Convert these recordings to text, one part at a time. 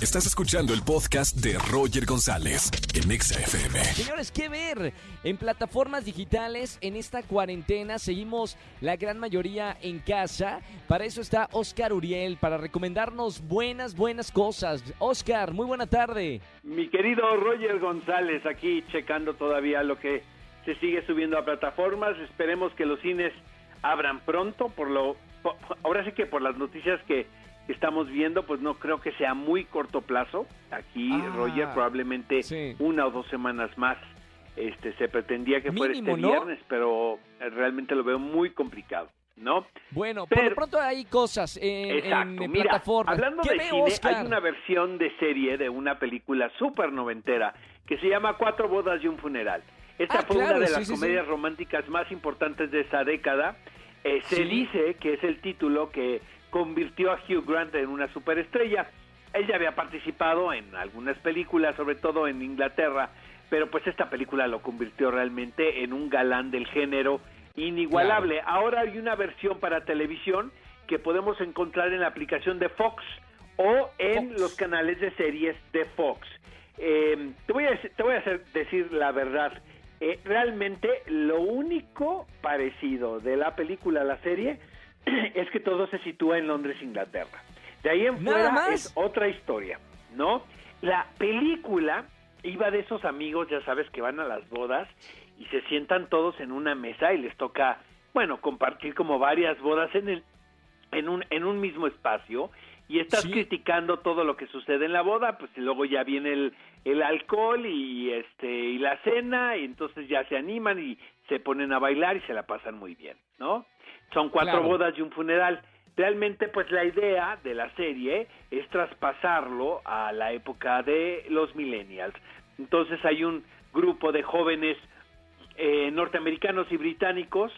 Estás escuchando el podcast de Roger González en Exa FM. Señores, ¿qué ver? En plataformas digitales, en esta cuarentena, seguimos la gran mayoría en casa. Para eso está Oscar Uriel, para recomendarnos buenas, buenas cosas. Oscar, muy buena tarde. Mi querido Roger González, aquí checando todavía lo que se sigue subiendo a plataformas. Esperemos que los cines abran pronto, por lo por- ahora sí que por las noticias que estamos viendo, pues no creo que sea muy corto plazo. Aquí, Ah, Roger, probablemente sí. una o dos semanas más. Este, se pretendía que fuera este ¿no? viernes, pero eh, realmente lo veo muy complicado, ¿no? Bueno, por Pero- lo pronto hay cosas en, Exacto. en Mira, plataformas. hablando ¿Qué de cine, Oscar? hay una versión de serie de una película súper noventera que se llama Cuatro bodas y un funeral. Esta Ah, fue claro, una de sí, las sí, sí. comedias románticas más importantes de esa década. Eh, se Sí. dice que es el título que convirtió a Hugh Grant en una superestrella. Él ya había participado en algunas películas, sobre todo en Inglaterra, pero pues esta película lo convirtió realmente en un galán del género inigualable. Ahora hay una versión para televisión que podemos encontrar en la aplicación de Fox o en Fox. los canales de series de Fox. Eh, te voy a, te voy a hacer- decir la verdad. Eh, realmente lo único parecido de la película a la serie es que todo se sitúa en Londres, Inglaterra. De ahí en fuera más. es otra historia, ¿no? La película iba de esos amigos, ya sabes, que van a las bodas y se sientan todos en una mesa y les toca, bueno, compartir como varias bodas en el en un en un mismo espacio y estás Sí. criticando todo lo que sucede en la boda, pues y luego ya viene el, el alcohol y este y la cena y entonces ya se animan y se ponen a bailar y se la pasan muy bien, ¿no? Son cuatro Claro. bodas y un funeral. Realmente, pues la idea de la serie es traspasarlo a la época de los millennials. Entonces hay un grupo de jóvenes eh, norteamericanos y británicos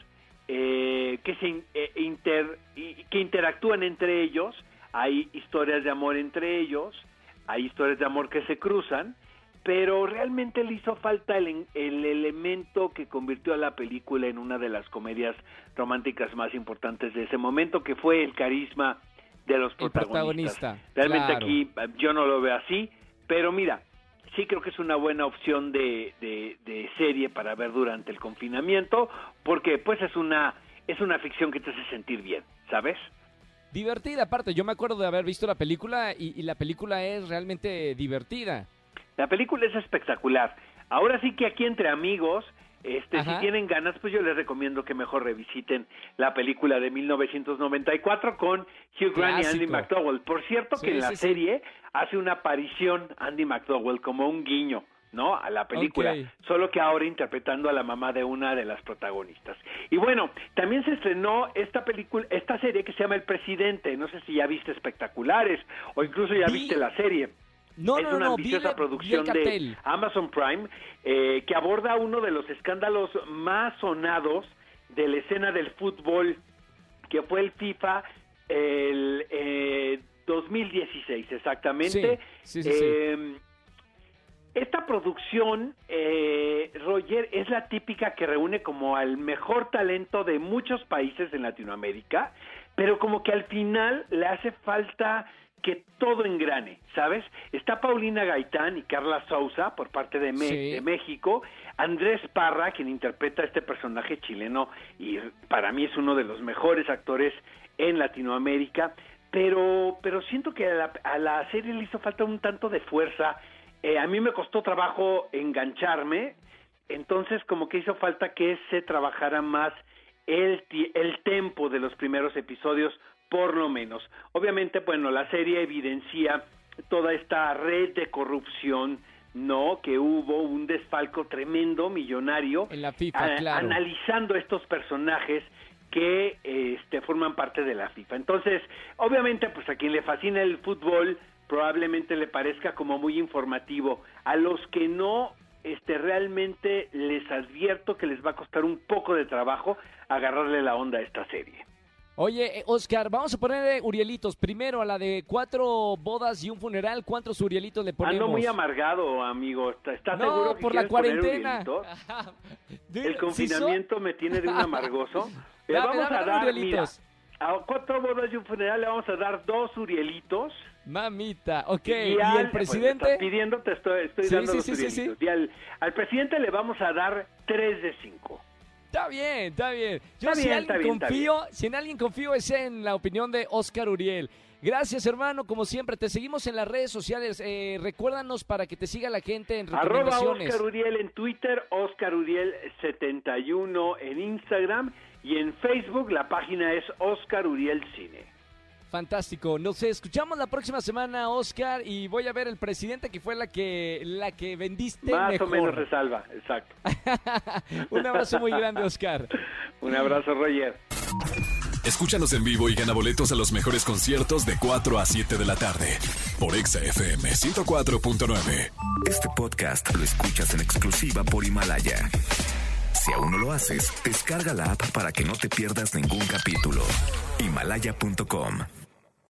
eh, que se eh, inter- que interactúan entre ellos. Hay historias de amor entre ellos, hay historias de amor que se cruzan, pero realmente le hizo falta el, el elemento que convirtió a la película en una de las comedias románticas más importantes de ese momento, que fue el carisma de los protagonistas. protagonista, Realmente claro. aquí eh, yo no lo veo así, pero mira, sí creo que es una buena opción de, de, de serie para ver durante el confinamiento, porque pues es una es una ficción que te hace sentir bien, ¿sabes? Divertida, aparte. Yo me acuerdo de haber visto la película y, y la película es realmente divertida. La película es espectacular. Ahora sí que aquí entre amigos, este, si tienen ganas, pues yo les recomiendo que mejor revisiten la película de 1994 con Hugh Grant y Andy. McDowell. Por cierto Sí, que en la sí, sí. Hace una aparición Andy McDowell como un guiño, ¿no? A la película, solo que ahora interpretando a la mamá de una de las protagonistas. Y bueno, también se estrenó esta película, esta serie que se llama El Presidente. No sé si ya viste espectaculares o incluso ya Vi- viste la serie No, es no, una no, ambiciosa vi producción de. Amazon Prime eh, que aborda uno de los escándalos más sonados de la escena del fútbol, que fue el FIFA eh, 2016, exactamente. Sí, sí, sí. Eh, esta producción, eh, Roger, es la típica que reúne como al mejor talento de muchos países en Latinoamérica, pero como que al final le hace falta que todo engrane, ¿sabes? Está Paulina Gaitán y Carla Souza por parte de, Me- Sí. de México, Andrés Parra, quien interpreta a este personaje chileno y para mí es uno de los mejores actores en Latinoamérica, pero, pero siento que a la, a la serie le hizo falta un tanto de fuerza. Eh, a mí me costó trabajo engancharme, entonces como que hizo falta que se trabajara más el, el tempo de los primeros episodios, por lo menos. Obviamente, bueno, la serie evidencia toda esta red de corrupción, ¿no? Que hubo un desfalco tremendo, millonario, En la FIFA, a- claro. analizando estos personajes que este, forman parte de la FIFA. Entonces, obviamente, pues a quien le fascina el fútbol, probablemente le parezca como muy informativo. A los que no, este, realmente les advierto que les va a costar un poco de trabajo agarrarle la onda a esta serie. Oye, eh, Oscar, vamos a poner Urielitos. Primero a la de cuatro bodas y un funeral. ¿Cuántos Urielitos le ponemos? Ando muy amargado, amigo. ¿Estás no, seguro que por la poner cuarentena. El confinamiento me tiene de un amargoso. Le vamos dame, a dar, mira, a cuatro bodas y un funeral le vamos a dar dos Urielitos. Mamita, ok. ¿Y, al- el pues, presidente? pidiendo, te estoy, estoy Sí, dando sí, los sí, sí, sí. Urielitos. Y al, al presidente le vamos a dar tres de cinco. Está bien, está bien. Yo Está si bien, alguien bien, confío, si en alguien confío es en la opinión de Oscar Uriel. Gracias, hermano, como siempre. Te seguimos en las redes sociales. Eh, recuérdanos para que te siga la gente en Arroba recomendaciones. Oscar Uriel en Twitter, Oscar Uriel 71 en Instagram y en Facebook la página es Oscar Uriel Cine. Fantástico. Nos escuchamos la próxima semana, Oscar, y voy a ver el presidente que fue la que la que vendiste Más mejor. o menos resalva, exacto. Un abrazo muy grande, Oscar. Un abrazo, Roger. Escúchanos en vivo y gana boletos a los mejores conciertos de 4 a 7 de la tarde por Exa FM 104.9. Este podcast lo escuchas en exclusiva por Himalaya. Si aún no lo haces, descarga la app para que no te pierdas ningún capítulo. Himalaya.com